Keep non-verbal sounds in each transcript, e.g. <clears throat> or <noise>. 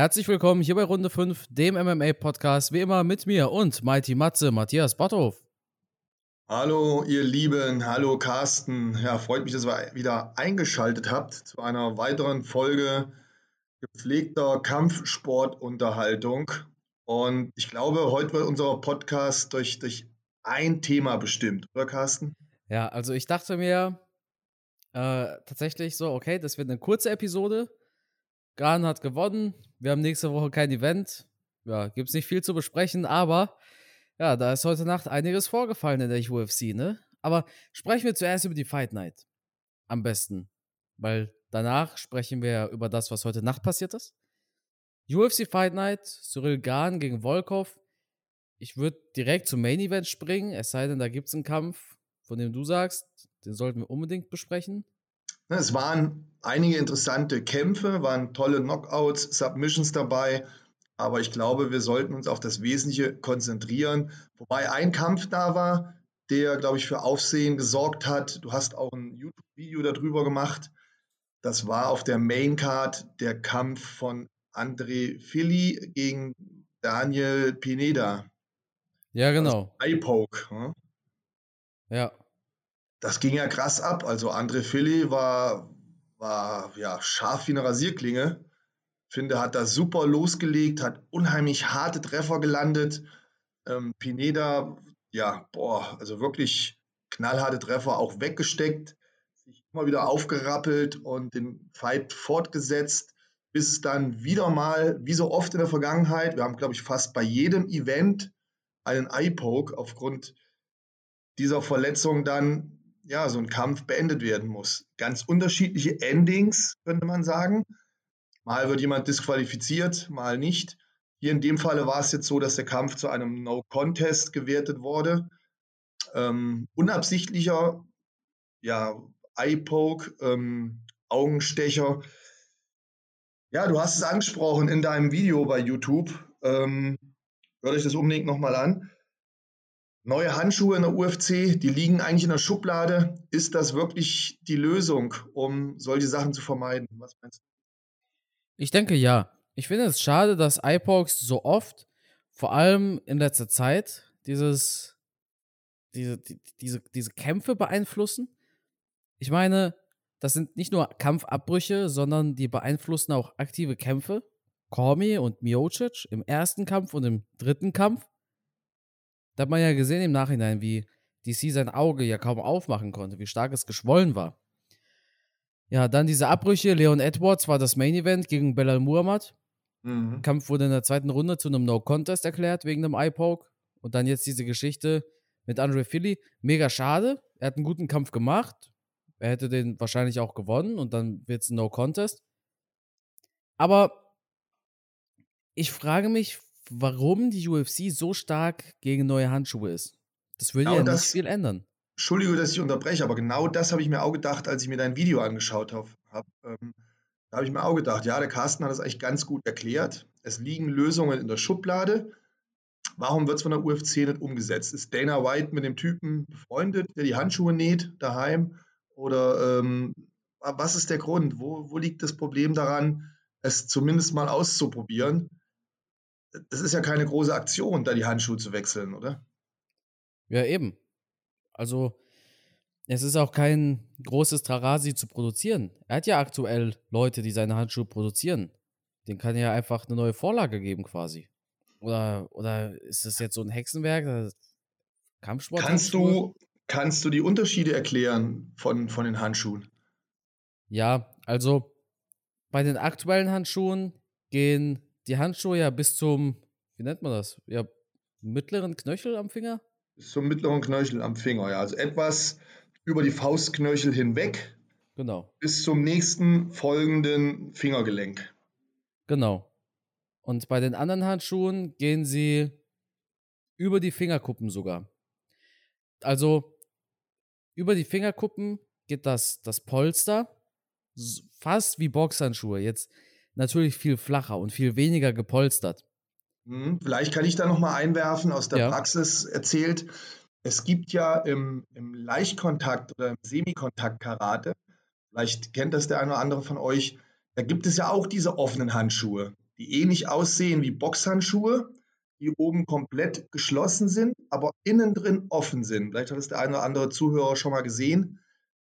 Herzlich willkommen hier bei Runde 5, dem MMA-Podcast, wie immer mit mir und Mighty Matze, Matthias Botthof. Hallo, ihr Lieben, hallo Carsten. Ja, freut mich, dass ihr wieder eingeschaltet habt zu einer weiteren Folge gepflegter Kampfsportunterhaltung. Und ich glaube, heute wird unser Podcast durch, durch ein Thema bestimmt, oder Carsten? Ja, also ich dachte mir äh, tatsächlich so, okay, das wird eine kurze Episode. Gran hat gewonnen. Wir haben nächste Woche kein Event. Ja, gibt es nicht viel zu besprechen, aber ja, da ist heute Nacht einiges vorgefallen in der UFC, ne? Aber sprechen wir zuerst über die Fight Night. Am besten. Weil danach sprechen wir über das, was heute Nacht passiert ist. UFC Fight Night, Cyril Gahn gegen Volkov. Ich würde direkt zum Main Event springen, es sei denn, da gibt es einen Kampf, von dem du sagst, den sollten wir unbedingt besprechen. Es waren einige interessante Kämpfe, waren tolle Knockouts, Submissions dabei, aber ich glaube, wir sollten uns auf das Wesentliche konzentrieren. Wobei ein Kampf da war, der, glaube ich, für Aufsehen gesorgt hat. Du hast auch ein YouTube-Video darüber gemacht. Das war auf der Maincard der Kampf von André Fili gegen Daniel Pineda. Ja, genau. Eye-Poke. Hm? Ja. Das ging ja krass ab. Also André Fili war, war ja scharf wie eine Rasierklinge. Finde, hat da super losgelegt, hat unheimlich harte Treffer gelandet. Ähm, Pineda, ja, boah, also wirklich knallharte Treffer auch weggesteckt, sich immer wieder aufgerappelt und den Fight fortgesetzt bis es dann wieder mal, wie so oft in der Vergangenheit, wir haben, glaube ich, fast bei jedem Event einen Eye-Poke aufgrund dieser Verletzung dann, ja, so ein Kampf beendet werden muss. Ganz unterschiedliche Endings, könnte man sagen. Mal wird jemand disqualifiziert, mal nicht. Hier in dem Falle war es jetzt so, dass der Kampf zu einem No-Contest gewertet wurde. Ähm, unabsichtlicher, ja, Eye-Poke, ähm, Augenstecher, ja, du hast es angesprochen in deinem Video bei YouTube. Ähm, hört euch das unbedingt nochmal an. Neue Handschuhe in der UFC, die liegen eigentlich in der Schublade. Ist das wirklich die Lösung, um solche Sachen zu vermeiden? Was meinst du? Ich denke ja. Ich finde es schade, dass iPods so oft, vor allem in letzter Zeit, dieses, diese, die, diese, diese Kämpfe beeinflussen. Ich meine, das sind nicht nur Kampfabbrüche, sondern die beeinflussen auch aktive Kämpfe. Kormi und Miocic im ersten Kampf und im dritten Kampf. Da hat man ja gesehen im Nachhinein, wie DC sein Auge ja kaum aufmachen konnte, wie stark es geschwollen war. Ja, dann diese Abbrüche. Leon Edwards war das Main Event gegen Belal Muhammad. Mhm. Kampf wurde in der zweiten Runde zu einem No-Contest erklärt wegen einem Eye-Poke. Und dann jetzt diese Geschichte mit Andre Philly. Mega schade. Er hat einen guten Kampf gemacht. Er hätte den wahrscheinlich auch gewonnen und dann wird es ein No-Contest. Aber ich frage mich, warum die UFC so stark gegen neue Handschuhe ist. Das würde genau ja das, nicht viel ändern. Entschuldige, dass ich unterbreche, aber genau das habe ich mir auch gedacht, als ich mir dein Video angeschaut habe. Ähm, da habe ich mir auch gedacht, ja, der Carsten hat das eigentlich ganz gut erklärt. Es liegen Lösungen in der Schublade. Warum wird es von der UFC nicht umgesetzt? Ist Dana White mit dem Typen befreundet, der die Handschuhe näht daheim? Oder ähm, was ist der Grund? Wo, wo liegt das Problem daran, es zumindest mal auszuprobieren? Das ist ja keine große Aktion, da die Handschuhe zu wechseln, oder? Ja, eben. Also, es ist auch kein großes Trarasi zu produzieren. Er hat ja aktuell Leute, die seine Handschuhe produzieren. Den kann er ja einfach eine neue Vorlage geben, quasi. Oder, oder ist das jetzt so ein Hexenwerk? Kampfsport? Kannst du, Kannst du die Unterschiede erklären von, von den Handschuhen? Ja, also bei den aktuellen Handschuhen gehen die Handschuhe ja bis zum, wie nennt man das? Ja, mittleren Knöchel am Finger? Bis zum mittleren Knöchel am Finger, ja. Also etwas über die Faustknöchel hinweg. Genau. Bis zum nächsten folgenden Fingergelenk. Genau. Und bei den anderen Handschuhen gehen sie über die Fingerkuppen sogar. Also über die Fingerkuppen geht das, das Polster fast wie Boxhandschuhe. Jetzt natürlich viel flacher und viel weniger gepolstert. Hm, vielleicht kann ich da nochmal einwerfen, aus der ja. Praxis erzählt. Es gibt ja im, im Leichtkontakt oder im Semikontakt-Karate, vielleicht kennt das der eine oder andere von euch, da gibt es ja auch diese offenen Handschuhe, die ähnlich aussehen wie Boxhandschuhe, die oben komplett geschlossen sind, aber innen drin offen sind. Vielleicht hat es der eine oder andere Zuhörer schon mal gesehen.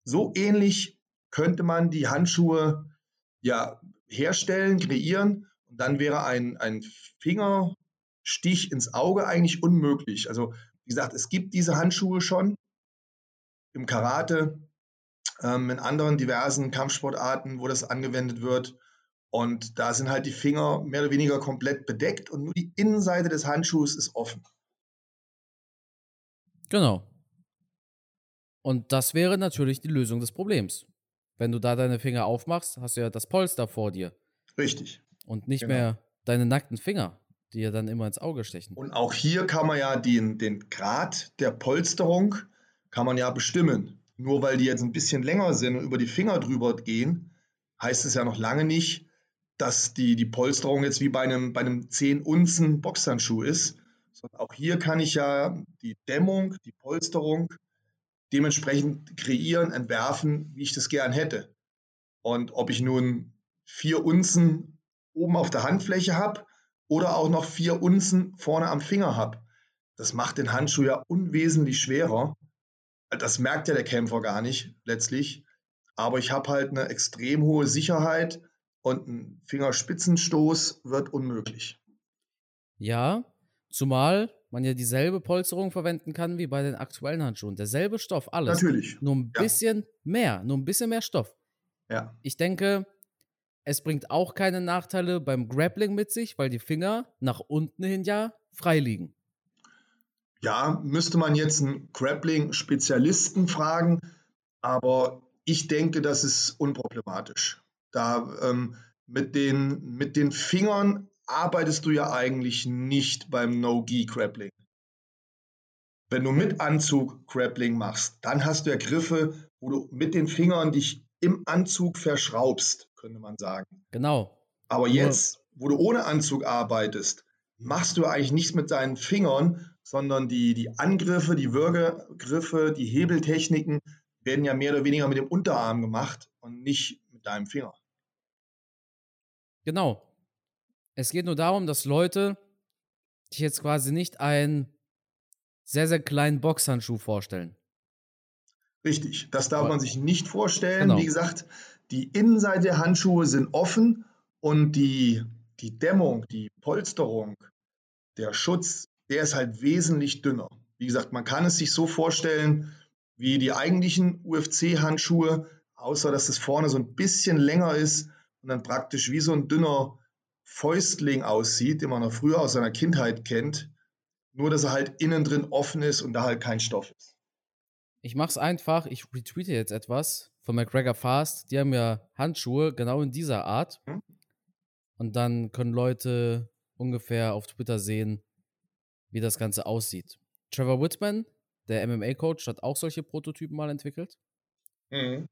So ähnlich könnte man die Handschuhe ja herstellen, kreieren und dann wäre ein, ein Fingerstich ins Auge eigentlich unmöglich. Also wie gesagt, es gibt diese Handschuhe schon im Karate, ähm, in anderen diversen Kampfsportarten, wo das angewendet wird. Und da sind halt die Finger mehr oder weniger komplett bedeckt und nur die Innenseite des Handschuhs ist offen. Genau. Und das wäre natürlich die Lösung des Problems. Wenn du da deine Finger aufmachst, hast du ja das Polster vor dir. Richtig. Und nicht genau. mehr deine nackten Finger, die ja dann immer ins Auge stechen. Und auch hier kann man ja den, den Grad der Polsterung kann man ja bestimmen. Nur weil die jetzt ein bisschen länger sind und über die Finger drüber gehen, heißt es ja noch lange nicht, dass die, die Polsterung jetzt wie bei einem, bei einem 10 Unzen Boxhandschuh ist. Sondern auch hier kann ich ja die Dämmung, die Polsterung dementsprechend kreieren, entwerfen, wie ich das gern hätte. Und ob ich nun vier Unzen oben auf der Handfläche habe oder auch noch vier Unzen vorne am Finger habe, das macht den Handschuh ja unwesentlich schwerer das merkt ja der Kämpfer gar nicht letztlich. Aber ich habe halt eine extrem hohe Sicherheit und ein Fingerspitzenstoß wird unmöglich. Ja, zumal man ja dieselbe Polsterung verwenden kann wie bei den aktuellen Handschuhen. Derselbe Stoff, alles. Natürlich. Nur ein bisschen ja. mehr, nur ein bisschen mehr Stoff. Ja. Ich denke, es bringt auch keine Nachteile beim Grappling mit sich, weil die Finger nach unten hin ja frei liegen. Ja, müsste man jetzt einen Grappling-Spezialisten fragen, aber ich denke, das ist unproblematisch. Da ähm, mit, den, mit den Fingern arbeitest du ja eigentlich nicht beim No-Gi-Grappling. Wenn du mit Anzug Grappling machst, dann hast du ja Griffe, wo du mit den Fingern dich im Anzug verschraubst, könnte man sagen. Genau. Aber jetzt, wo du ohne Anzug arbeitest, machst du eigentlich nichts mit deinen Fingern, sondern die, die Angriffe, die Würgegriffe, die Hebeltechniken werden ja mehr oder weniger mit dem Unterarm gemacht und nicht mit deinem Finger. Genau. Es geht nur darum, dass Leute sich jetzt quasi nicht einen sehr, sehr kleinen Boxhandschuh vorstellen. Richtig, das darf man sich nicht vorstellen. Genau. Wie gesagt, die Innenseite der Handschuhe sind offen und die, die Dämmung, die Polsterung, der Schutz der ist halt wesentlich dünner. Wie gesagt, man kann es sich so vorstellen wie die eigentlichen UFC-Handschuhe, außer dass es vorne so ein bisschen länger ist und dann praktisch wie so ein dünner Fäustling aussieht, den man noch früher aus seiner Kindheit kennt, nur dass er halt innen drin offen ist und da halt kein Stoff ist. Ich mache es einfach, ich retweete jetzt etwas von McGregor Fast. Die haben ja Handschuhe genau in dieser Art. Hm? Und dann können Leute ungefähr auf Twitter sehen, wie das Ganze aussieht. Trevor Whitman, der MMA-Coach, hat auch solche Prototypen mal entwickelt. Mhm.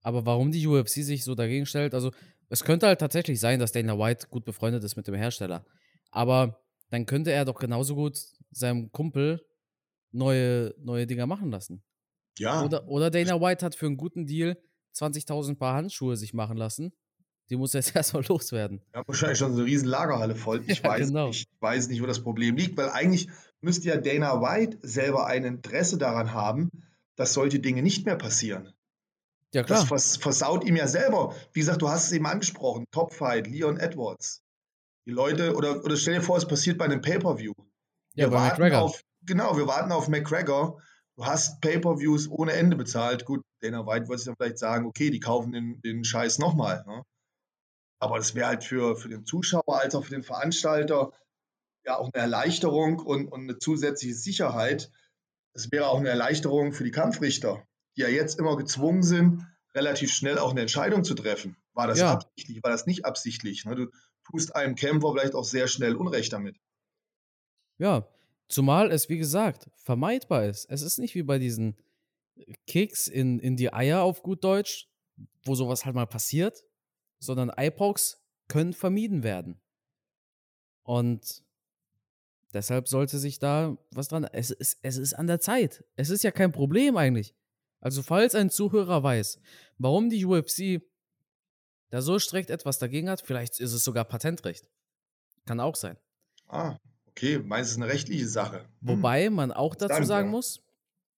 Aber warum die UFC sich so dagegen stellt, also es könnte halt tatsächlich sein, dass Dana White gut befreundet ist mit dem Hersteller. Aber dann könnte er doch genauso gut seinem Kumpel neue, neue Dinger machen lassen. Ja. Oder, oder Dana White hat für einen guten Deal 20.000 Paar Handschuhe sich machen lassen die muss jetzt <laughs> erstmal loswerden. Ja, wahrscheinlich schon so eine riesen Lagerhalle voll. Ich, <laughs> ja, weiß, genau. ich weiß nicht, wo das Problem liegt, weil eigentlich müsste ja Dana White selber ein Interesse daran haben, dass solche Dinge nicht mehr passieren. Ja, klar. Das vers versaut ihm ja selber. Wie gesagt, du hast es eben angesprochen. Topfight, Leon Edwards. Die Leute, oder, oder stell dir vor, es passiert bei einem Pay-Per-View. Ja, bei McGregor. Auf, genau, wir warten auf McGregor. Du hast Pay-Per-Views ohne Ende bezahlt. Gut, Dana White wollte sich dann vielleicht sagen, okay, die kaufen den, den Scheiß nochmal. Ne? Aber das wäre halt für, für den Zuschauer als auch für den Veranstalter ja auch eine Erleichterung und, und eine zusätzliche Sicherheit. Es wäre auch eine Erleichterung für die Kampfrichter, die ja jetzt immer gezwungen sind, relativ schnell auch eine Entscheidung zu treffen. War das ja. absichtlich, war das nicht absichtlich? Ne? Du tust einem Kämpfer vielleicht auch sehr schnell Unrecht damit. Ja, zumal es, wie gesagt, vermeidbar ist. Es ist nicht wie bei diesen Kicks in, in die Eier auf gut Deutsch, wo sowas halt mal passiert sondern IPOCs können vermieden werden. Und deshalb sollte sich da was dran. Es ist, es ist an der Zeit. Es ist ja kein Problem eigentlich. Also, falls ein Zuhörer weiß, warum die UFC der so strikt etwas dagegen hat. Vielleicht ist es sogar Patentrecht. Kann auch sein. Ah, okay. Meinst du, eine rechtliche Sache? Hm. Wobei man auch dazu Dann, sagen muss,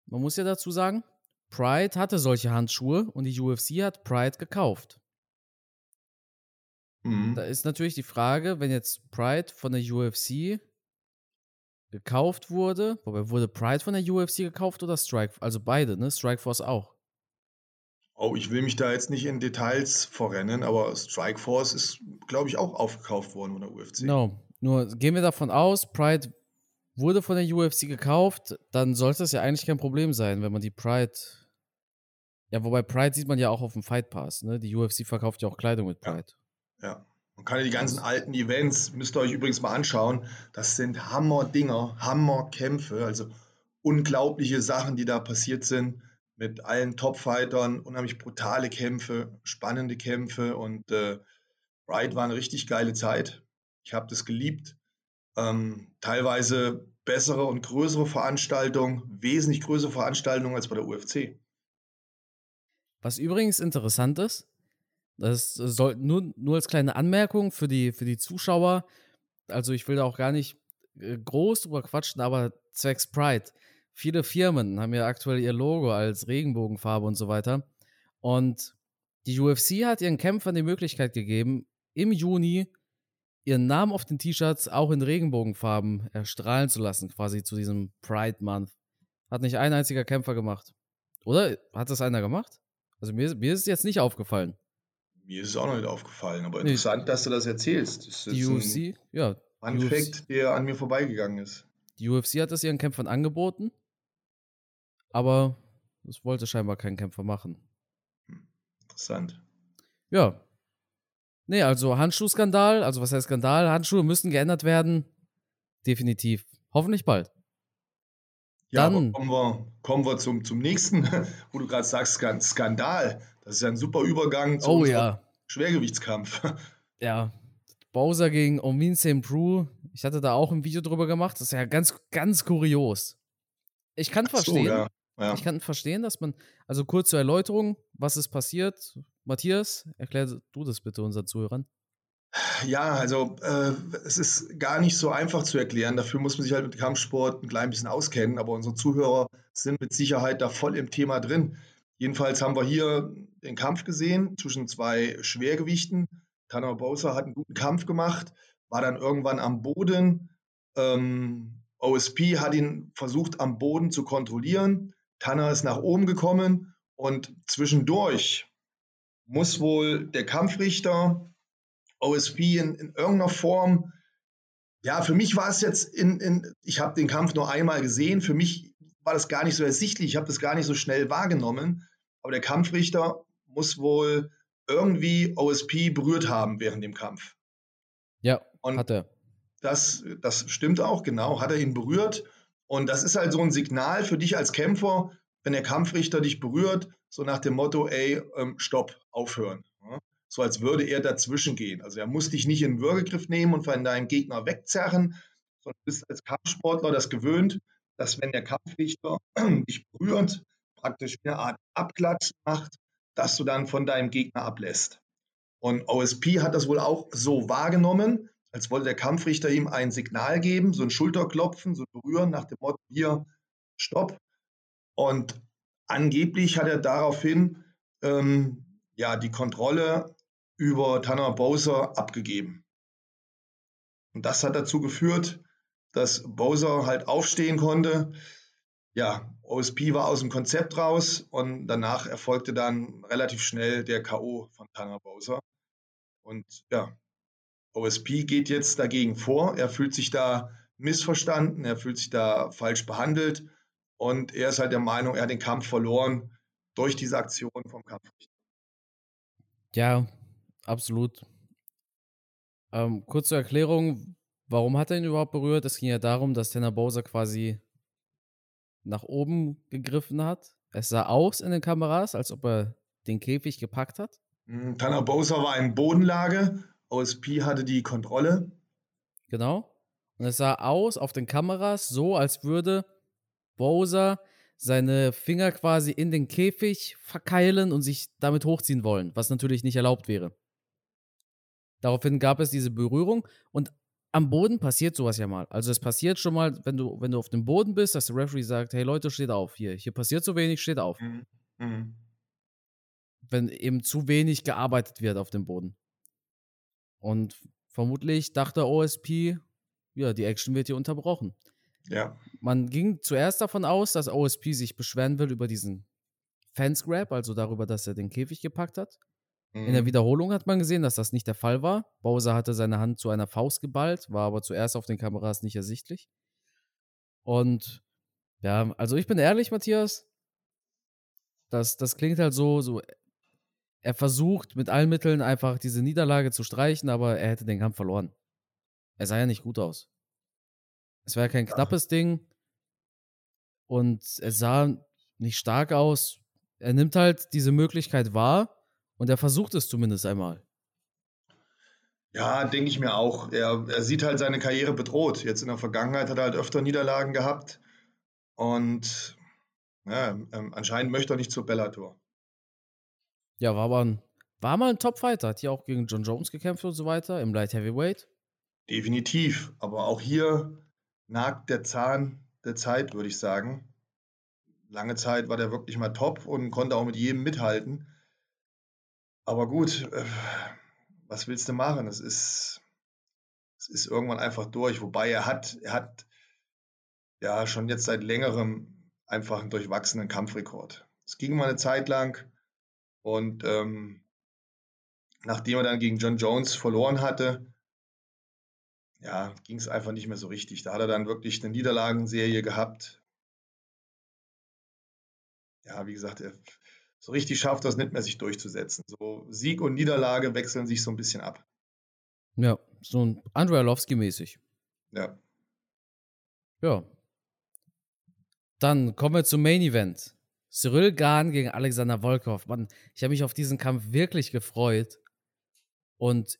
man muss ja dazu sagen, Pride hatte solche Handschuhe und die UFC hat Pride gekauft. Mhm. Da ist natürlich die Frage, wenn jetzt Pride von der UFC gekauft wurde, wobei wurde Pride von der UFC gekauft oder Strike? Also beide, ne? Strikeforce auch. Oh, ich will mich da jetzt nicht in Details verrennen, aber Strikeforce ist, glaube ich, auch aufgekauft worden von der UFC. Genau. Nur gehen wir davon aus, Pride wurde von der UFC gekauft, dann sollte es ja eigentlich kein Problem sein, wenn man die Pride. Ja, wobei Pride sieht man ja auch auf dem Fight Pass, ne? Die UFC verkauft ja auch Kleidung mit Ja. Pride. Ja. Man kann ja die ganzen alten Events, müsst ihr euch übrigens mal anschauen. Das sind Hammer-Dinger, Hammer-Kämpfe, also unglaubliche Sachen, die da passiert sind mit allen Top-Fightern, unheimlich brutale Kämpfe, spannende Kämpfe und äh, Pride war eine richtig geile Zeit. Ich habe das geliebt. Ähm, teilweise bessere und größere Veranstaltungen, wesentlich größere Veranstaltungen als bei der UFC. Was übrigens interessant ist, das soll nur, nur als kleine Anmerkung für die, für die Zuschauer, also ich will da auch gar nicht äh, groß drüber quatschen, aber zwecks Pride. Viele Firmen haben ja aktuell ihr Logo als Regenbogenfarbe und so weiter. Und die UFC hat ihren Kämpfern die Möglichkeit gegeben, im Juni ihren Namen auf den T-Shirts auch in Regenbogenfarben erstrahlen zu lassen, quasi zu diesem Pride Month. Hat nicht ein einziger Kämpfer gemacht. Oder? Hat das einer gemacht? Also mir, mir ist es jetzt nicht aufgefallen. Mir ist es auch noch nicht aufgefallen, aber Nee. interessant, dass du das erzählst. Das Die UFC, ja, Fact, der an mir vorbeigegangen ist. die UFC hat es ihren Kämpfern angeboten, aber das wollte scheinbar kein Kämpfer machen. Interessant. Ja. Nee, also Handschuhskandal, also was heißt Skandal? Handschuhe müssen geändert werden. Definitiv. Hoffentlich bald. Ja, Dann- aber kommen wir, kommen wir zum, zum nächsten, <laughs> wo du gerade sagst, Skan- Skandal. Das ist ja ein super Übergang zu Oh ja. Schwergewichtskampf. <laughs> Ja. Bowser gegen Omin St. Prue. Ich hatte da auch ein Video drüber gemacht. Das ist ja ganz, ganz kurios. Ich kann verstehen, So, ja. Ja. Ich kann verstehen, dass man, also kurz zur Erläuterung, was ist passiert? Matthias, erklär du das bitte unseren Zuhörern. Ja, also äh, es ist gar nicht so einfach zu erklären. Dafür muss man sich halt mit Kampfsport ein klein bisschen auskennen. Aber unsere Zuhörer sind mit Sicherheit da voll im Thema drin. Jedenfalls haben wir hier den Kampf gesehen zwischen zwei Schwergewichten. Tanner Bowser hat einen guten Kampf gemacht, war dann irgendwann am Boden. Ähm, OSP hat ihn versucht am Boden zu kontrollieren. Tanner ist nach oben gekommen und zwischendurch muss wohl der Kampfrichter OSP in, in irgendeiner Form. Ja, für mich war es jetzt in, in ich habe den Kampf nur einmal gesehen. Für mich war das gar nicht so ersichtlich. Ich habe das gar nicht so schnell wahrgenommen. Aber der Kampfrichter muss wohl irgendwie OSP berührt haben während dem Kampf. Ja, Und hat er. das, das stimmt auch, genau. Hat er ihn berührt. Und das ist halt so ein Signal für dich als Kämpfer, wenn der Kampfrichter dich berührt, so nach dem Motto, ey, ähm, stopp, aufhören. Ja? So als würde er dazwischen gehen. Also er muss dich nicht in den Würgegriff nehmen und von deinem Gegner wegzerren, sondern du bist als Kampfsportler das gewöhnt, dass wenn der Kampfrichter <clears throat> dich berührt, praktisch eine Art Abklatsch macht, dass du dann von deinem Gegner ablässt. Und OSP hat das wohl auch so wahrgenommen, als wollte der Kampfrichter ihm ein Signal geben, so ein Schulterklopfen, so ein Berühren nach dem Motto, hier, stopp. Und angeblich hat er daraufhin ähm, ja, die Kontrolle über Tanner Bowser abgegeben. Und das hat dazu geführt, dass Bowser halt aufstehen konnte. Ja, OSP war aus dem Konzept raus und danach erfolgte dann relativ schnell der K.O. von Tanner Bowser. Und ja, OSP geht jetzt dagegen vor. Er fühlt sich da missverstanden, er fühlt sich da falsch behandelt und er ist halt der Meinung, er hat den Kampf verloren durch diese Aktion vom Kampfrichter. Ja, absolut. Ähm, kurz zur Erklärung, warum hat er ihn überhaupt berührt? Es ging ja darum, dass Tanner Bowser quasi nach oben gegriffen hat. Es sah aus in den Kameras, als ob er den Käfig gepackt hat. Hm, Tanner Bowser war in Bodenlage, OSP hatte die Kontrolle. Genau. Und es sah aus auf den Kameras so, als würde Bowser seine Finger quasi in den Käfig verkeilen und sich damit hochziehen wollen, was natürlich nicht erlaubt wäre. Daraufhin gab es diese Berührung und am Boden passiert sowas ja mal. Also es passiert schon mal, wenn du, wenn du auf dem Boden bist, dass der Referee sagt, hey Leute, steht auf, hier, hier passiert so wenig, steht auf. Mhm. Mhm. Wenn eben zu wenig gearbeitet wird auf dem Boden. Und vermutlich dachte OSP, ja, die Action wird hier unterbrochen. Ja. Man ging zuerst davon aus, dass OSP sich beschweren will über diesen Fence Grab, also darüber, dass er den Käfig gepackt hat. In der mhm. Wiederholung hat man gesehen, dass das nicht der Fall war. Bowser hatte seine Hand zu einer Faust geballt, war aber zuerst auf den Kameras nicht ersichtlich. Und ja, also ich bin ehrlich, Matthias, das, das klingt halt so, so, er versucht mit allen Mitteln einfach diese Niederlage zu streichen, aber er hätte den Kampf verloren. Er sah ja nicht gut aus. Es war ja kein knappes. Ding und es sah nicht stark aus. Er nimmt halt diese Möglichkeit wahr und er versucht es zumindest einmal. Ja, denke ich mir auch. Er, er sieht halt seine Karriere bedroht. Jetzt in der Vergangenheit hat er halt öfter Niederlagen gehabt. Und ja, ähm, anscheinend möchte er nicht zur Bellator. Ja, war aber ein, war mal ein Top-Fighter. Hat ja auch gegen John Jones gekämpft und so weiter im Light Heavyweight. Definitiv. Aber auch hier nagt der Zahn der Zeit, würde ich sagen. Lange Zeit war der wirklich mal top und konnte auch mit jedem mithalten. Aber gut, äh, was willst du machen? Es ist, es ist irgendwann einfach durch. Wobei er hat, er hat ja schon jetzt seit längerem einfach einen durchwachsenen Kampfrekord. Es ging mal eine Zeit lang und ähm, nachdem er dann gegen John Jones verloren hatte, ja, ging es einfach nicht mehr so richtig. Da hat er dann wirklich eine Niederlagenserie gehabt. Ja, wie gesagt, er, so richtig schafft das nicht mehr, sich durchzusetzen. So Sieg und Niederlage wechseln sich so ein bisschen ab. Ja, so ein Andrei Arlovski-mäßig. Ja. Ja. Dann kommen wir zum Main Event. Cyril Gahn gegen Alexander Volkov. Mann, ich habe mich auf diesen Kampf wirklich gefreut. Und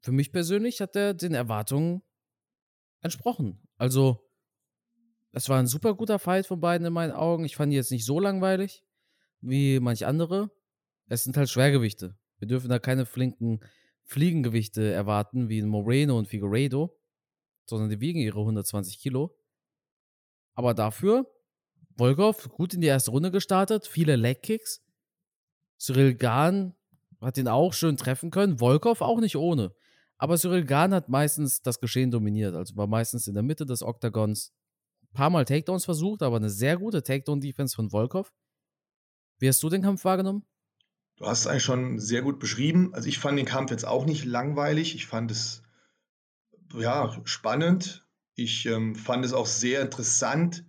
für mich persönlich hat er den Erwartungen entsprochen. Also, es war ein super guter Fight von beiden in meinen Augen. Ich fand ihn jetzt nicht so langweilig wie manch andere. Es sind halt Schwergewichte. Wir dürfen da keine flinken Fliegengewichte erwarten, wie in Moreno und Figueiredo, sondern die wiegen ihre 120 Kilo. Aber dafür, Volkov gut in die erste Runde gestartet, viele Legkicks. Cyril Gahn hat ihn auch schön treffen können, Volkov auch nicht ohne. Aber Cyril Gahn hat meistens das Geschehen dominiert, also war meistens in der Mitte des Oktagons. Ein paar Mal Takedowns versucht, aber eine sehr gute Takedown-Defense von Volkov. Wie hast du den Kampf wahrgenommen? Du hast es eigentlich schon sehr gut beschrieben. Also ich fand den Kampf jetzt auch nicht langweilig. Ich fand es ja spannend. Ich ähm, fand es auch sehr interessant,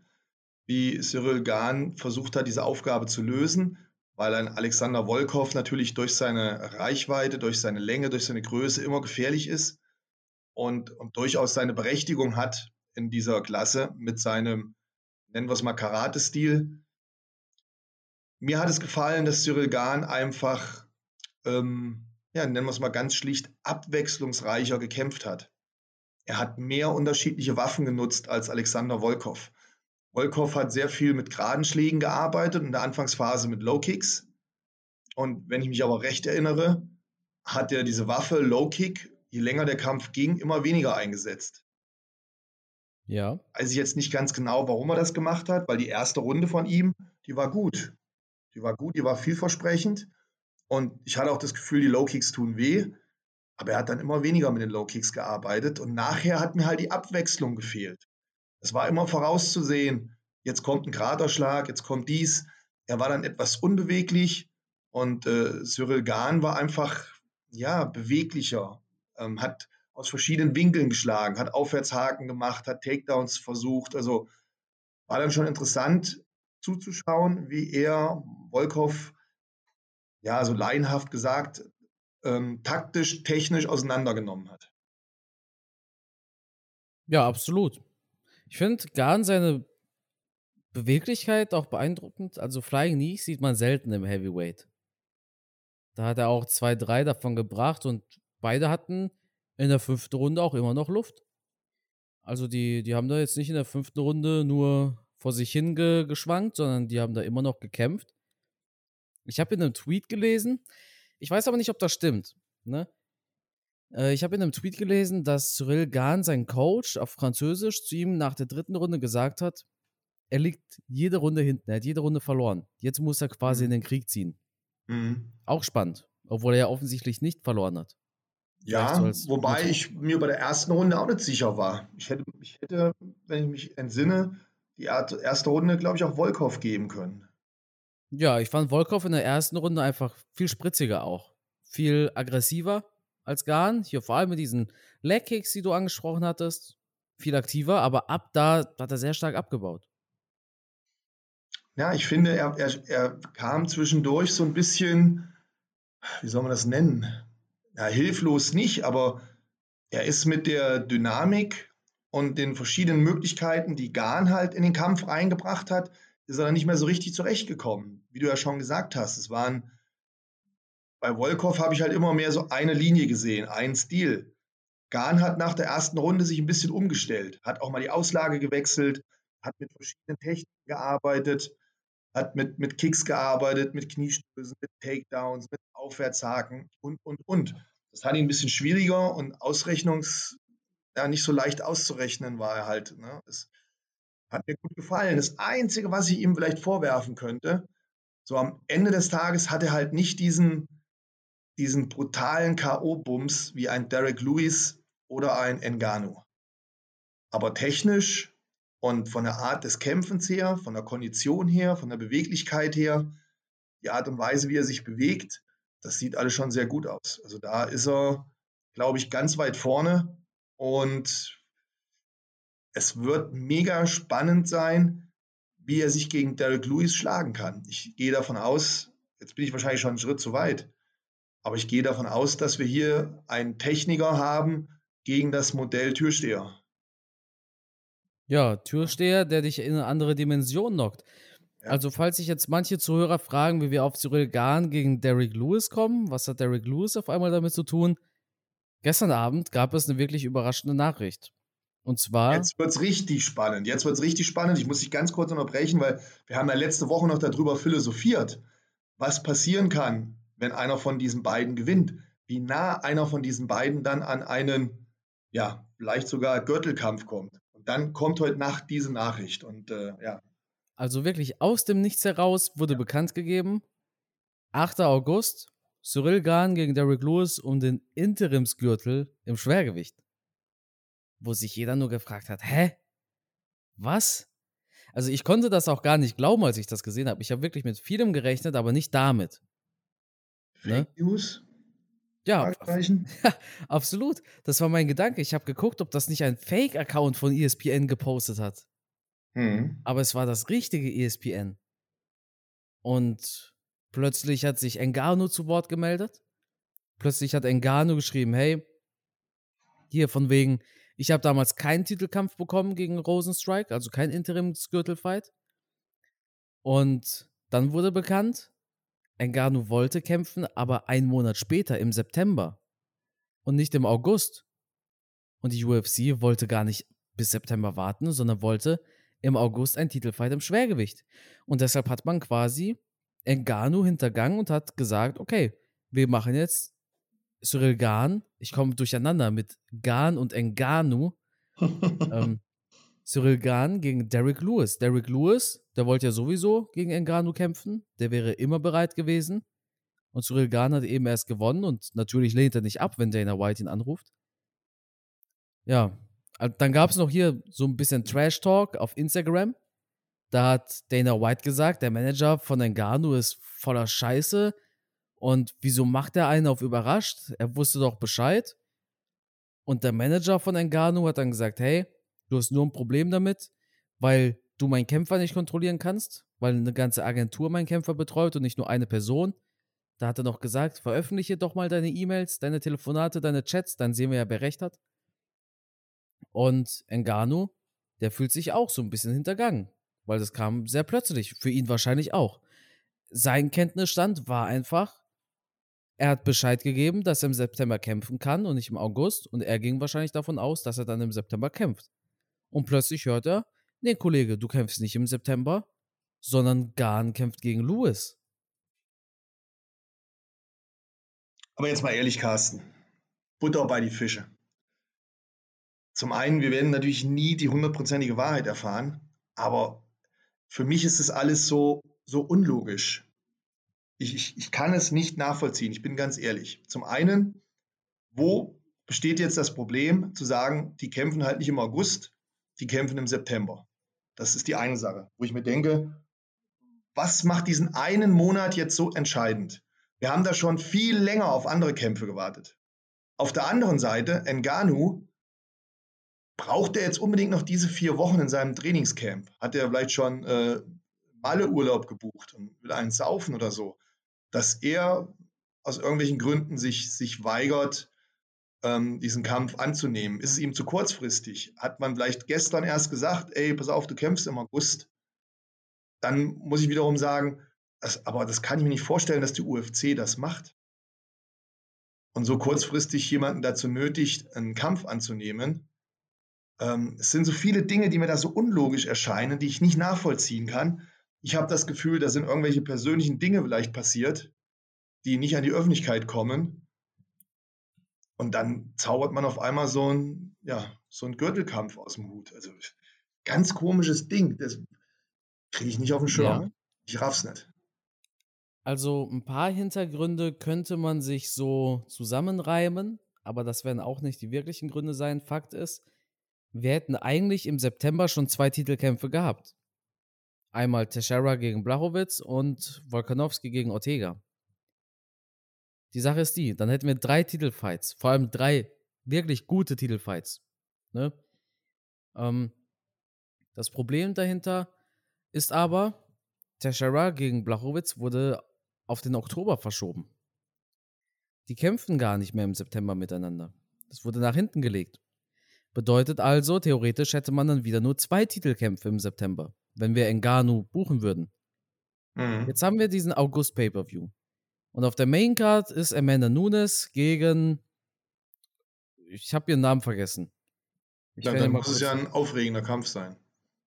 wie Cyril Gahn versucht hat, diese Aufgabe zu lösen, weil ein Alexander Volkov natürlich durch seine Reichweite, durch seine Länge, durch seine Größe immer gefährlich ist und, und durchaus seine Berechtigung hat in dieser Klasse mit seinem, nennen wir es mal, Karate-Stil mir hat es gefallen, dass Cyril Gahn einfach, ähm, ja, nennen wir es mal ganz schlicht, abwechslungsreicher gekämpft hat. Er hat mehr unterschiedliche Waffen genutzt als Alexander Volkov. Volkov hat sehr viel mit geraden Schlägen gearbeitet, in der Anfangsphase mit Low Kicks. Und wenn ich mich aber recht erinnere, hat er diese Waffe Low Kick, je länger der Kampf ging, immer weniger eingesetzt. Ja. Weiß ich jetzt nicht ganz genau, warum er das gemacht hat, weil die erste Runde von ihm, die war gut. Die war gut, die war vielversprechend. Und ich hatte auch das Gefühl, die Low Kicks tun weh. Aber er hat dann immer weniger mit den Low Kicks gearbeitet. Und nachher hat mir halt die Abwechslung gefehlt. Es war immer vorauszusehen, jetzt kommt ein Kraterschlag, jetzt kommt dies. Er war dann etwas unbeweglich. Und äh, Cyril Gahn war einfach ja, beweglicher, ähm, hat aus verschiedenen Winkeln geschlagen, hat Aufwärtshaken gemacht, hat Takedowns versucht. Also war dann schon interessant zuzuschauen, wie er Wolkow, ja, so laienhaft gesagt, ähm, taktisch, technisch auseinandergenommen hat. Ja, absolut. Ich finde Garn seine Beweglichkeit auch beeindruckend. Also Flying Knees sieht man selten im Heavyweight. Da hat er auch zwei, drei davon gebracht und beide hatten in der fünften Runde auch immer noch Luft. Also die, die haben da jetzt nicht in der fünften Runde nur vor sich hingeschwankt, sondern die haben da immer noch gekämpft. Ich habe in einem Tweet gelesen, ich weiß aber nicht, ob das stimmt, ne? Äh, ich habe in einem Tweet gelesen, dass Cyril Gahn, sein Coach, auf Französisch zu ihm nach der dritten Runde gesagt hat, er liegt jede Runde hinten, er hat jede Runde verloren. Jetzt muss er quasi in Mhm. den Krieg ziehen. Mhm. Auch spannend, obwohl er ja offensichtlich nicht verloren hat. So Ja, wobei ich mir bei der ersten Runde auch nicht sicher war. Ich hätte, ich hätte, wenn ich mich entsinne, die er- erste Runde, glaube ich, auch Volkov geben können. Ja, ich fand Volkov in der ersten Runde einfach viel spritziger auch. Viel aggressiver als Gahn. Hier vor allem mit diesen Leg-Kicks, die du angesprochen hattest. Viel aktiver, aber ab da hat er sehr stark abgebaut. Ja, ich finde, er, er, er kam zwischendurch so ein bisschen, wie soll man das nennen? Ja, hilflos nicht, aber er ist mit der Dynamik und den verschiedenen Möglichkeiten, die Gahn halt in den Kampf reingebracht hat, ist er dann nicht mehr so richtig zurechtgekommen. Wie du ja schon gesagt hast, es waren, bei Volkov habe ich halt immer mehr so eine Linie gesehen, einen Stil. Gahn hat nach der ersten Runde sich ein bisschen umgestellt, hat auch mal die Auslage gewechselt, hat mit verschiedenen Techniken gearbeitet, hat mit, mit Kicks gearbeitet, mit Kniestößen, mit Takedowns, mit Aufwärtshaken und, und, und. Das hat ihn ein bisschen schwieriger und ausrechnungs, ja, nicht so leicht auszurechnen war er halt. Ne? Das hat mir gut gefallen. Das Einzige, was ich ihm vielleicht vorwerfen könnte, so am Ende des Tages hat er halt nicht diesen, diesen brutalen K.O.-Bums wie ein Derek Lewis oder ein Ngannou. Aber technisch und von der Art des Kämpfens her, von der Kondition her, von der Beweglichkeit her, die Art und Weise, wie er sich bewegt, das sieht alles schon sehr gut aus. Also da ist er, glaube ich, ganz weit vorne und es wird mega spannend sein, wie er sich gegen Derek Lewis schlagen kann. Ich gehe davon aus, jetzt bin ich wahrscheinlich schon einen Schritt zu weit, aber ich gehe davon aus, dass wir hier einen Techniker haben gegen das Modell Türsteher. Ja, Türsteher, der dich in eine andere Dimension knockt. Ja. Also, falls sich jetzt manche Zuhörer fragen, wie wir auf Cyril Gahn gegen Derek Lewis kommen, was hat Derek Lewis auf einmal damit zu tun? Gestern Abend gab es eine wirklich überraschende Nachricht. Und zwar, Jetzt wird es richtig spannend. Jetzt wird es richtig spannend. Ich muss dich ganz kurz unterbrechen, weil wir haben ja letzte Woche noch darüber philosophiert, was passieren kann, wenn einer von diesen beiden gewinnt. Wie nah einer von diesen beiden dann an einen, ja, vielleicht sogar Gürtelkampf kommt. Und dann kommt heute Nacht diese Nachricht. Und äh, ja, also wirklich aus dem Nichts heraus, wurde bekannt gegeben, 8. August, Cyril Gahn gegen Derek Lewis um den Interimsgürtel im Schwergewicht. Wo sich jeder nur gefragt hat, hä? Was? Also ich konnte das auch gar nicht glauben, als ich das gesehen habe. Ich habe wirklich mit vielem gerechnet, aber nicht damit. Ne? Fake News? Ja, Fragezeichen? <laughs> absolut. Das war mein Gedanke. Ich habe geguckt, ob das nicht ein Fake-Account von ESPN gepostet hat. Hm. Aber es war das richtige ESPN. Und plötzlich hat sich Engano zu Wort gemeldet. Plötzlich hat Engano geschrieben, hey, hier von wegen, ich habe damals keinen Titelkampf bekommen gegen Rosenstrike, also kein Interimsgürtelfight. Und dann wurde bekannt, Engano wollte kämpfen, aber einen Monat später, im September. Und nicht im August. Und die UFC wollte gar nicht bis September warten, sondern wollte im August ein Titelfight im Schwergewicht. Und deshalb hat man quasi Engano hintergangen und hat gesagt, okay, wir machen jetzt Cyril Gahn, ich komme durcheinander mit Gahn und Engano, ähm, <laughs> Cyril Gahn gegen Derek Lewis. Derek Lewis, der wollte ja sowieso gegen Engano kämpfen, der wäre immer bereit gewesen. Und Cyril Gahn hat eben erst gewonnen und natürlich lehnt er nicht ab, wenn Dana White ihn anruft. Ja, dann gab es noch hier so ein bisschen Trash-Talk auf Instagram. Da hat Dana White gesagt, der Manager von Engano ist voller Scheiße. Und wieso macht er einen auf überrascht? Er wusste doch Bescheid. Und der Manager von Engano hat dann gesagt, hey, du hast nur ein Problem damit, weil du meinen Kämpfer nicht kontrollieren kannst, weil eine ganze Agentur meinen Kämpfer betreut und nicht nur eine Person. Da hat er noch gesagt, veröffentliche doch mal deine E-Mails, deine Telefonate, deine Chats, dann sehen wir ja, wer recht hat. Und Engano, der fühlt sich auch so ein bisschen hintergangen, weil das kam sehr plötzlich, für ihn wahrscheinlich auch. Sein Kenntnisstand war einfach, er hat Bescheid gegeben, dass er im September kämpfen kann und nicht im August und er ging wahrscheinlich davon aus, dass er dann im September kämpft. Und plötzlich hört er, nee Kollege, du kämpfst nicht im September, sondern Gahn kämpft gegen Lewis. Aber jetzt mal ehrlich, Carsten. Butter bei die Fische. Zum einen, wir werden natürlich nie die hundertprozentige Wahrheit erfahren, aber für mich ist es alles so, so unlogisch. Ich, ich, ich kann es nicht nachvollziehen, ich bin ganz ehrlich. Zum einen, wo besteht jetzt das Problem zu sagen, die kämpfen halt nicht im August, die kämpfen im September. Das ist die eine Sache, wo ich mir denke, was macht diesen einen Monat jetzt so entscheidend? Wir haben da schon viel länger auf andere Kämpfe gewartet. Auf der anderen Seite, Enganu, braucht er jetzt unbedingt noch diese vier Wochen in seinem Trainingscamp? Hat er vielleicht schon äh, Malle-Urlaub gebucht und will einen saufen oder so? Dass er aus irgendwelchen Gründen sich, sich weigert, ähm, diesen Kampf anzunehmen. Ist es ihm zu kurzfristig? Hat man vielleicht gestern erst gesagt, ey, pass auf, du kämpfst im August? Dann muss ich wiederum sagen, das, aber das kann ich mir nicht vorstellen, dass die UFC das macht. Und so kurzfristig jemanden dazu nötigt, einen Kampf anzunehmen. Ähm, es sind so viele Dinge, die mir da so unlogisch erscheinen, die ich nicht nachvollziehen kann. Ich habe das Gefühl, da sind irgendwelche persönlichen Dinge vielleicht passiert, die nicht an die Öffentlichkeit kommen. Und dann zaubert man auf einmal so ein, ja, so ein Gürtelkampf aus dem Hut. Also ganz komisches Ding. Das kriege ich nicht auf den Schirm. Ja. Ich raff's nicht. Also ein paar Hintergründe könnte man sich so zusammenreimen, aber das werden auch nicht die wirklichen Gründe sein. Fakt ist, wir hätten eigentlich im September schon zwei Titelkämpfe gehabt. Einmal Teixeira gegen Blachowitz und Volkanovski gegen Ortega. Die Sache ist die, dann hätten wir drei Titelfights, vor allem drei wirklich gute Titelfights. Ne? Ähm, das Problem dahinter ist aber, Teixeira gegen Blachowitz wurde auf den Oktober verschoben. Die kämpften gar nicht mehr im September miteinander. Das wurde nach hinten gelegt. Bedeutet also, theoretisch hätte man dann wieder nur zwei Titelkämpfe im September, wenn wir Engano buchen würden. Mhm. Jetzt haben wir diesen August Pay-Per-View. Und auf der Main Card ist Amanda Nunes gegen. Ich habe ihren Namen vergessen. Ich ja, dann muss es ja ein aufregender Kampf sein.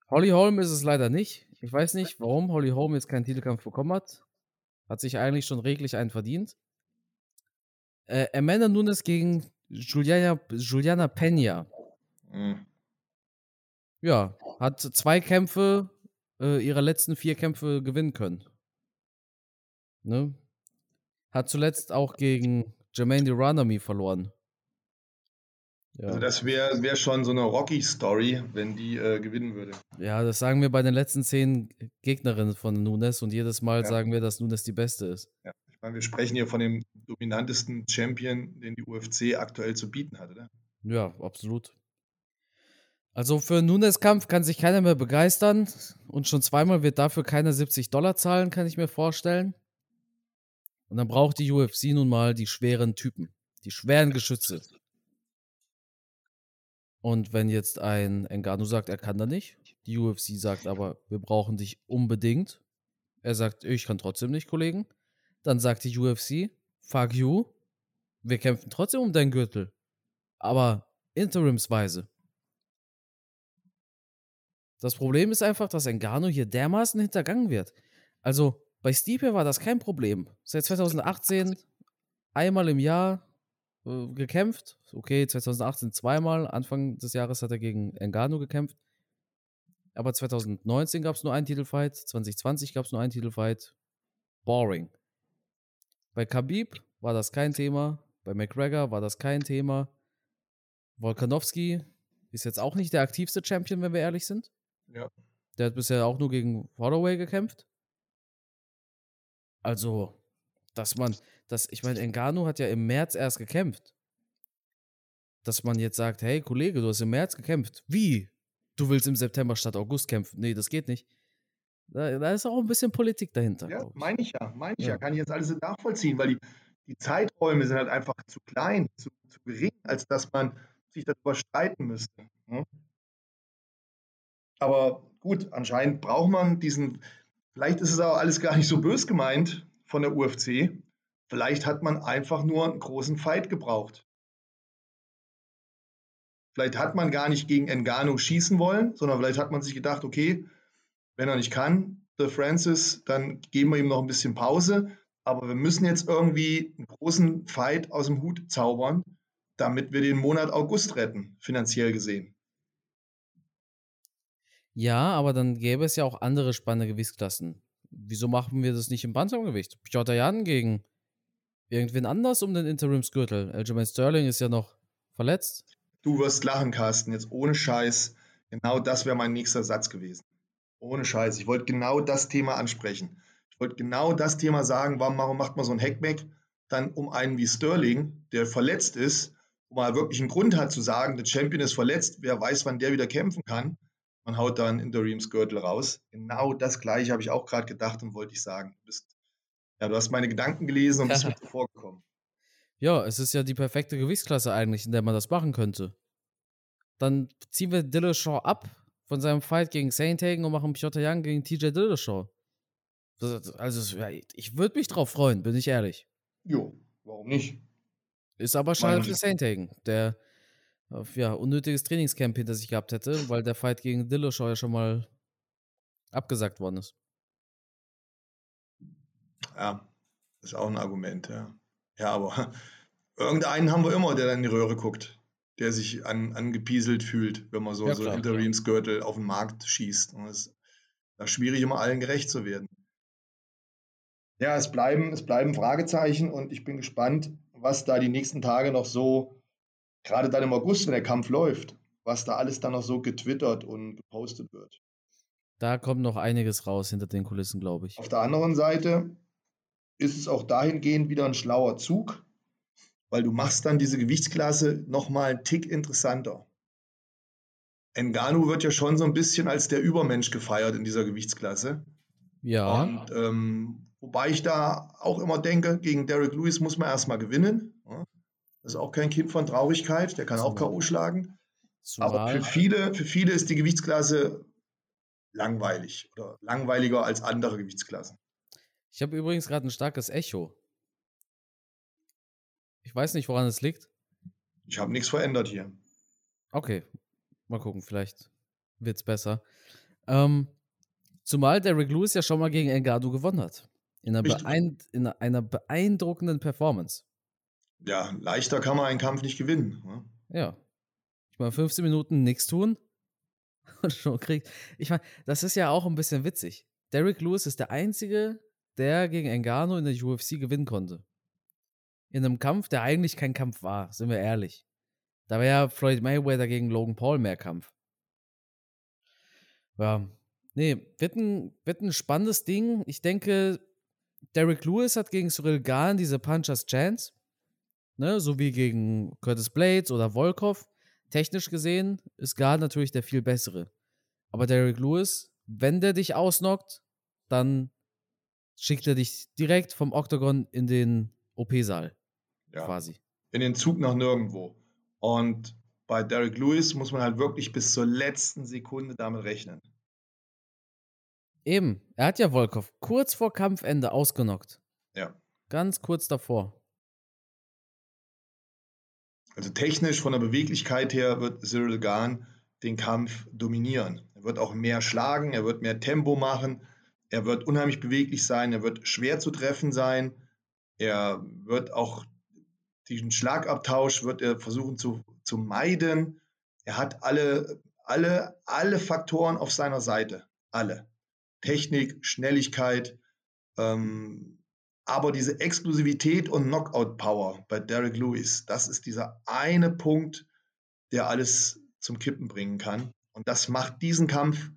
Holly Holm ist es leider nicht. Ich weiß nicht, warum Holly Holm jetzt keinen Titelkampf bekommen hat. Hat sich eigentlich schon reglich einen verdient. Äh, Amanda Nunes gegen Juliana, Juliana Pena. Mhm. Ja, hat zwei Kämpfe, äh, ihre letzten vier Kämpfe gewinnen können. Ne? Hat zuletzt auch gegen Jermaine Duranami verloren. Ja. Also das wäre wär schon so eine Rocky-Story, wenn die äh, gewinnen würde. Ja, das sagen wir bei den letzten zehn Gegnerinnen von Nunes und jedes Mal ja. sagen wir, dass Nunes die beste ist. Ja, ich meine, wir sprechen hier von dem dominantesten Champion, den die UFC aktuell zu bieten hat, oder? Ja, absolut. Also für Nunes-Kampf kann sich keiner mehr begeistern und schon zweimal wird dafür keiner 70 Dollar zahlen, kann ich mir vorstellen. Und dann braucht die UFC nun mal die schweren Typen, die schweren Geschütze. Und wenn jetzt ein Engano sagt, er kann da nicht, die UFC sagt aber, wir brauchen dich unbedingt. Er sagt, ich kann trotzdem nicht, Kollegen. Dann sagt die UFC, fuck you, wir kämpfen trotzdem um deinen Gürtel. Aber interimsweise. Das Problem ist einfach, dass Engano hier dermaßen hintergangen wird. Also, bei Stipe war das kein Problem. Seit 2018 einmal im Jahr äh, gekämpft. Okay, 2018 zweimal. Anfang des Jahres hat er gegen Engano gekämpft. Aber 2019 gab es nur einen Titelfight. 2020 gab es nur einen Titelfight. Boring. Bei Khabib war das kein Thema. Bei McGregor war das kein Thema. Volkanovski ist jetzt auch nicht der aktivste Champion, wenn wir ehrlich sind. Ja. Der hat bisher auch nur gegen Holloway gekämpft. Also, dass man, dass, ich meine, Engano hat ja im März erst gekämpft. Dass man jetzt sagt, hey Kollege, du hast im März gekämpft. Wie? Du willst im September statt August kämpfen? Nee, das geht nicht. Da, da ist auch ein bisschen Politik dahinter. Ja, meine ich ja, meine ich ja. ja. Kann ich jetzt alles nachvollziehen, weil die, die Zeiträume sind halt einfach zu klein, zu, zu gering, als dass man sich darüber streiten müsste. Ne? Aber gut, anscheinend braucht man diesen, Vielleicht ist es auch alles gar nicht so bös gemeint von der UFC. Vielleicht hat man einfach nur einen großen Fight gebraucht. Vielleicht hat man gar nicht gegen Engano schießen wollen, sondern vielleicht hat man sich gedacht, okay, wenn er nicht kann, der Francis, dann geben wir ihm noch ein bisschen Pause. Aber wir müssen jetzt irgendwie einen großen Fight aus dem Hut zaubern. damit wir den Monat August retten, finanziell gesehen. Ja, aber dann gäbe es ja auch andere spannende Gewichtsklassen. Wieso machen wir das nicht im Bantamgewicht? Piotr Jan gegen irgendwen anders um den Interimsgürtel. Aljamain Sterling ist ja noch verletzt. Du wirst lachen, Carsten, jetzt ohne Scheiß. Genau das wäre mein nächster Satz gewesen. Ohne Scheiß. Ich wollte genau das Thema ansprechen. Ich wollte genau das Thema sagen, warum, macht man so ein Hackback dann um einen wie Sterling, der verletzt ist, wo man wirklich einen Grund hat zu sagen, der Champion ist verletzt, wer weiß, wann der wieder kämpfen kann. Man haut da einen Interimsgürtel raus. Genau das gleiche habe ich auch gerade gedacht und wollte ich sagen. Du, bist, ja, du hast meine Gedanken gelesen und bist mir <laughs> vorgekommen. Ja, es ist ja die perfekte Gewichtsklasse eigentlich, in der man das machen könnte. Dann ziehen wir Dillashaw ab von seinem Fight gegen Saint Hagen und machen Piotr Young gegen TJ Dillashaw. Also, ich würde mich drauf freuen, bin ich ehrlich. Jo, warum nicht? Ist aber schade für Saint Hagen, der ja, unnötiges Trainingscamp hinter sich gehabt hätte, weil der Fight gegen Dillashaw ja schon mal abgesagt worden ist. Ja, ist auch ein Argument, ja. Ja, aber <laughs> irgendeinen haben wir immer, der dann in die Röhre guckt, der sich an, angepieselt fühlt, wenn man so, ja, so Interimsgürtel auf den Markt schießt. Und es ist schwierig, immer allen gerecht zu werden. Ja, es bleiben, es bleiben Fragezeichen und ich bin gespannt, was da die nächsten Tage noch so, gerade dann im August, wenn der Kampf läuft, was da alles dann noch so getwittert und gepostet wird. Da kommt noch einiges raus hinter den Kulissen, glaube ich. Auf der anderen Seite ist es auch dahingehend wieder ein schlauer Zug, weil du machst dann diese Gewichtsklasse nochmal einen Tick interessanter. Engano wird ja schon so ein bisschen als der Übermensch gefeiert in dieser Gewichtsklasse. Ja. Und ähm, wobei ich da auch immer denke, gegen Derek Lewis muss man erstmal gewinnen. Das ist auch kein Kind von Traurigkeit, der kann auch K.O. schlagen. Zumal. Aber für viele, für viele ist die Gewichtsklasse langweilig oder langweiliger als andere Gewichtsklassen. Ich habe übrigens gerade ein starkes Echo. Ich weiß nicht, woran es liegt. Ich habe nichts verändert hier. Okay, mal gucken, vielleicht wird es besser. Ähm, zumal Derek Lewis ja schon mal gegen Engado gewonnen hat. In einer, in einer beeindruckenden Performance. Ja, leichter kann man einen Kampf nicht gewinnen. Ne? Ja. Ich meine, 15 Minuten nichts tun <laughs> und schon kriegt. Ich meine, das ist ja auch ein bisschen witzig. Derek Lewis ist der Einzige, der gegen Engano in der UFC gewinnen konnte. In einem Kampf, der eigentlich kein Kampf war, sind wir ehrlich. Da wäre ja Floyd Mayweather gegen Logan Paul mehr Kampf. Ja, nee, wird ein, wird ein spannendes Ding. Ich denke, Derek Lewis hat gegen Cyril Gahn diese Punchers Chance. Ne, so wie gegen Curtis Blades oder Volkov. Technisch gesehen ist Gahn natürlich der viel bessere. Aber Derek Lewis, wenn der dich ausnockt, dann schickt er dich direkt vom Oktagon in den OP-Saal. Ja. Quasi. In den Zug nach nirgendwo. Und bei Derek Lewis muss man halt wirklich bis zur letzten Sekunde damit rechnen. Eben. Er hat ja Volkov kurz vor Kampfende ausgenockt. Ja. Ganz kurz davor. Also technisch von der Beweglichkeit her wird Cyril Gahn den Kampf dominieren. Er wird auch mehr schlagen, er wird mehr Tempo machen. Er wird unheimlich beweglich sein, er wird schwer zu treffen sein, er wird auch diesen Schlagabtausch wird er versuchen zu, zu meiden. Er hat alle, alle, alle Faktoren auf seiner Seite. Alle. Technik, Schnelligkeit, ähm, aber diese Exklusivität und Knockout-Power bei Derek Lewis, das ist dieser eine Punkt, der alles zum Kippen bringen kann. Und das macht diesen Kampf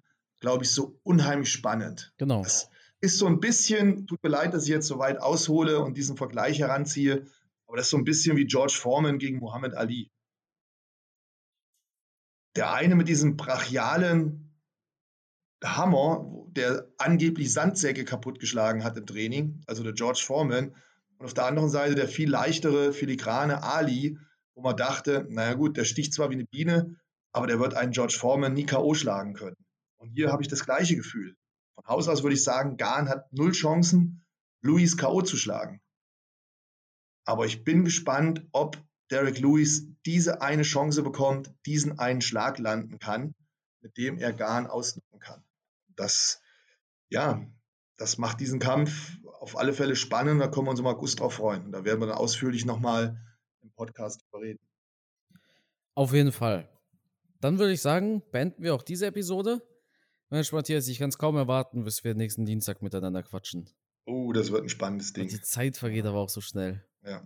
glaube ich, so unheimlich spannend. Genau. Das ist so ein bisschen, tut mir leid, dass ich jetzt so weit aushole und diesen Vergleich heranziehe, aber das ist so ein bisschen wie George Foreman gegen Muhammad Ali. Der eine mit diesem brachialen Hammer, der angeblich Sandsäcke kaputtgeschlagen hat im Training, also der George Foreman, und auf der anderen Seite der viel leichtere, filigrane Ali, wo man dachte, naja gut, der sticht zwar wie eine Biene, aber der wird einen George Foreman nie K.O. schlagen können. Und hier habe ich das gleiche Gefühl. Von Haus aus würde ich sagen, Gahn hat null Chancen, Luis K.O. zu schlagen. Aber ich bin gespannt, ob Derek Lewis diese eine Chance bekommt, diesen einen Schlag landen kann, mit dem er Gahn ausnutzen kann. Das, ja, das macht diesen Kampf auf alle Fälle spannend. Da können wir uns im August drauf freuen. Und da werden wir dann ausführlich nochmal im Podcast drüber reden. Auf jeden Fall. Dann würde ich sagen, beenden wir auch diese Episode. Mensch, Matthias, ich kann es kaum erwarten, bis wir nächsten Dienstag miteinander quatschen. Oh, das wird ein spannendes Ding. Und die Zeit vergeht aber auch so schnell. Ja.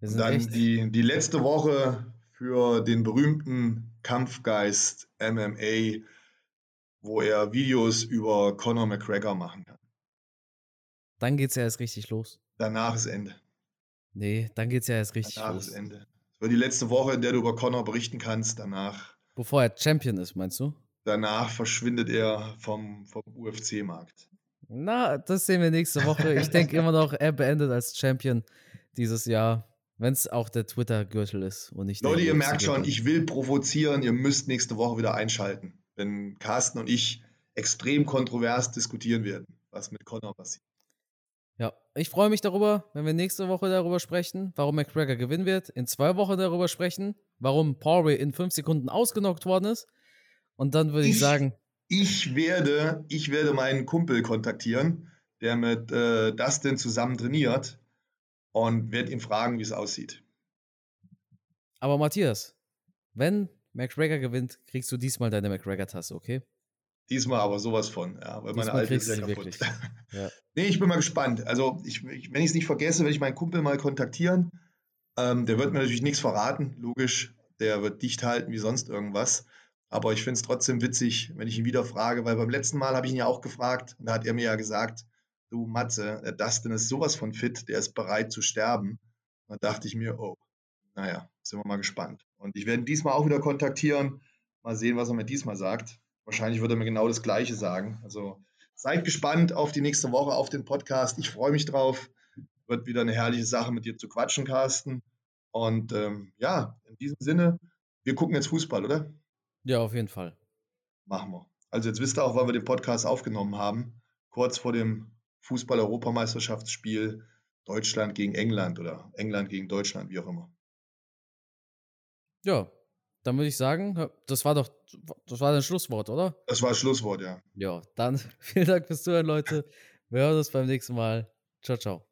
Wir sind dann die, die letzte Woche für den berühmten Kampfgeist MMA, wo er Videos über Conor McGregor machen kann. dann geht's ja erst richtig los. Danach ist Ende. Nee, dann geht's ja erst richtig Danach los. ist Ende. Das wird die letzte Woche, in der du über Conor berichten kannst. Danach, Bevor er Champion ist, meinst du? danach verschwindet er vom, vom UFC-Markt. Na, das sehen wir nächste Woche. Ich denke immer noch, er beendet als Champion dieses Jahr, wenn es auch der Twitter-Gürtel ist und nicht der Leute, ihr merkt schon, ich will provozieren. Ihr müsst nächste Woche wieder einschalten, wenn Carsten und ich extrem kontrovers diskutieren werden, was mit Conor passiert. Ja, ich freue mich darüber, wenn wir nächste Woche darüber sprechen, warum McGregor gewinnen wird. In zwei Wochen darüber sprechen, warum Poirier in fünf Sekunden ausgenockt worden ist. Und dann würde ich, Ich- sagen, Ich werde, ich werde meinen Kumpel kontaktieren, der mit äh, Dustin zusammen trainiert und werde ihn fragen, wie es aussieht. aber Matthias, wenn McGregor gewinnt, kriegst du diesmal deine McGregor-Tasse, okay? Diesmal aber sowas von, ja, weil meine Diesmal alte ist ja kaputt. <laughs> Ja. Nee, ich bin mal gespannt. Also, ich, ich, wenn ich es nicht vergesse, werde ich meinen Kumpel mal kontaktieren. Ähm, der wird mir natürlich nichts verraten, logisch. Der wird dicht halten wie sonst irgendwas. Aber ich finde es trotzdem witzig, wenn ich ihn wieder frage, weil beim letzten Mal habe ich ihn ja auch gefragt und da hat er mir ja gesagt, du Matze, der Dustin ist sowas von fit, der ist bereit zu sterben. Da dachte ich mir, oh, naja, sind wir mal gespannt. Und ich werde ihn diesmal auch wieder kontaktieren. Mal sehen, was er mir diesmal sagt. Wahrscheinlich wird er mir genau das Gleiche sagen. Also seid gespannt auf die nächste Woche, auf den Podcast. Ich freue mich drauf. Wird wieder eine herrliche Sache mit dir zu quatschen, Carsten. Und ähm, ja, in diesem Sinne, wir gucken jetzt Fußball, oder? ja, auf jeden Fall. Machen wir. Also jetzt wisst ihr auch, wann wir den Podcast aufgenommen haben. Kurz vor dem Fußball-Europameisterschaftsspiel Deutschland gegen England oder England gegen Deutschland, wie auch immer. Ja, dann würde ich sagen, das war doch, das war dein Schlusswort, oder? Das war das Schlusswort, ja. Ja, dann <laughs> vielen Dank fürs Zuhören, Leute. Wir hören uns beim nächsten Mal. Ciao, ciao.